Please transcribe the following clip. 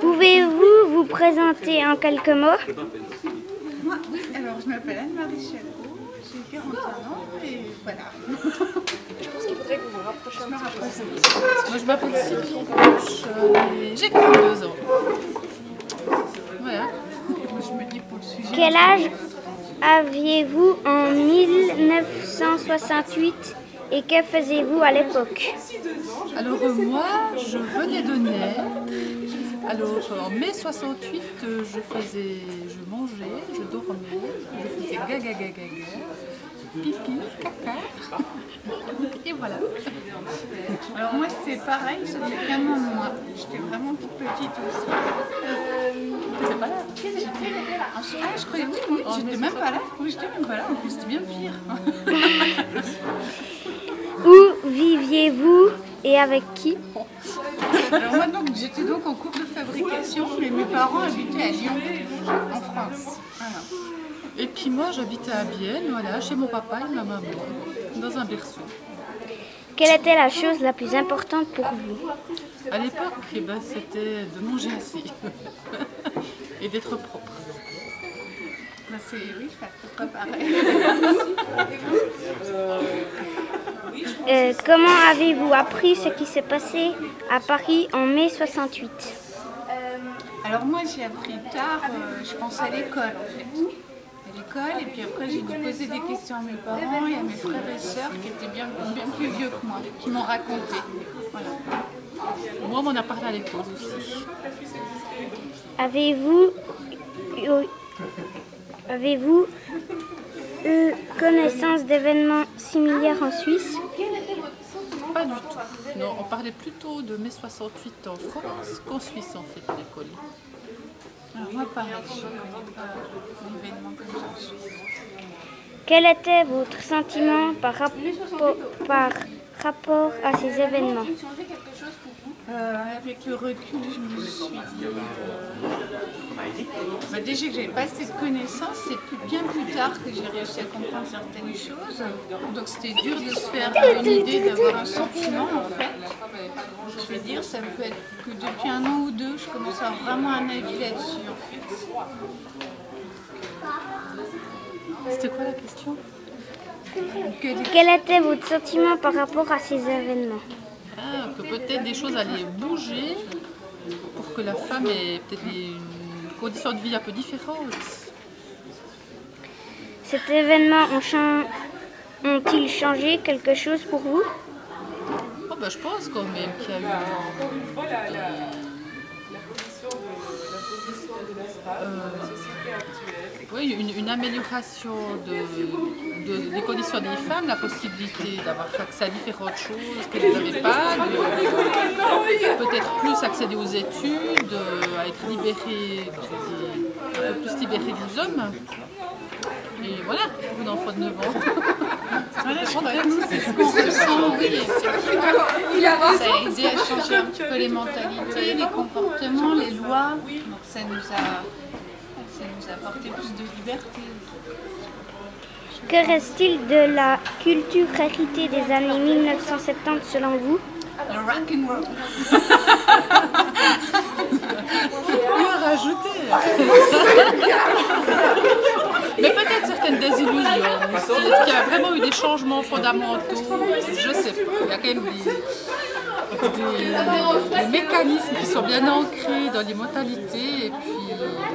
Pouvez-vous vous présenter en quelques mots? Moi, oui, alors je m'appelle Anne-Marie Chalot, j'ai 41 ans et voilà. Je pense qu'il faudrait que vous vous rapprochiez un petit. Moi je m'appelle Sylvie j'ai 42 ans. Voilà. Moi, je me dis pour le sujet. Quel âge aviez-vous en 1968 et que faisiez-vous à l'époque? Alors euh, moi je venais de naître. Alors euh, en mai 68 euh, je faisais, je mangeais, je dormais, je faisais gaga gaga gaga, pipi, caca. Et voilà. Alors moi c'est pareil, j'avais qu'un an de moins. J'étais vraiment toute petite aussi. T'étais pas là Ah je croyais oui, oui, j'étais même pas là. Oui, j'étais même pas là, en plus c'était bien pire. Où viviez-vous et avec qui? Alors moi donc j'étais donc en cours de fabrication, mais mes parents habitaient à Lyon, en France. Voilà. Et puis moi j'habitais à Bienne, voilà, chez mon papa et ma maman, dans un berceau. Quelle était la chose la plus importante pour vous? À l'époque, eh ben, c'était de manger assez et d'être propre. Bah, c'est oui, c'est à peu près pareil. Euh, Comment avez-vous appris ce qui s'est passé à Paris en mai 68 Alors moi j'ai appris tard, euh, je pense à l'école en fait. À l'école et puis après j'ai dû poser des questions à mes parents et à mes frères et sœurs qui étaient bien, bien plus vieux que moi, qui m'ont raconté. Voilà. Moi, on m'en a parlé à l'école aussi. Avez-vous avez-vous eu connaissance d'événements similaires en Suisse Pas du tout. Non, on parlait plutôt de mai 68 en France qu'en Suisse en fait à l'école. Alors moi pareil, je ne connais pas d'événements comme ça en Suisse. Quel était votre sentiment par rapport, par rapport à ces événements? Euh, avec le recul, je me suis dit. euh, bah, déjà que j'avais pas cette connaissance, c'est plus- bien plus tard que j'ai réussi à comprendre certaines choses. Donc c'était dur de se faire une idée, d'avoir un sentiment en fait. Je veux dire, ça peut être que depuis un an ou deux, je commence à avoir vraiment un avis là-dessus en fait. C'était quoi la question? Que- Quel Quel était votre sentiment par rapport à ces événements? Ah, que peut-être des choses allaient bouger pour que la femme ait peut-être des une condition de vie un peu différente. Cet événement ont-ils changé quelque chose pour vous? Oh, bah, je pense quand même qu'il y a eu euh, oui, une, une amélioration de, de- des conditions des femmes, la possibilité d'avoir accès à différentes choses qu'elles n'avaient pas, peut-être plus accéder aux études, à être libérées, un peu plus libérées des hommes. Et voilà, pour une enfant de 9 ans. Oui. Ça a aidé à changer un petit peu les mentalités, les comportements, les lois. Donc ça nous a, ça nous a apporté plus de liberté. Que reste-t-il de la culture héritée des années 1970 selon vous? Le rock and roll. Quoi rajouter Mais peut-être certaines désillusions. Est-ce qu'il y a vraiment eu des changements fondamentaux Je sais pas. Il y a quand même des, des- des mécanismes qui sont bien ancrés dans les mentalités. Et puis voilà.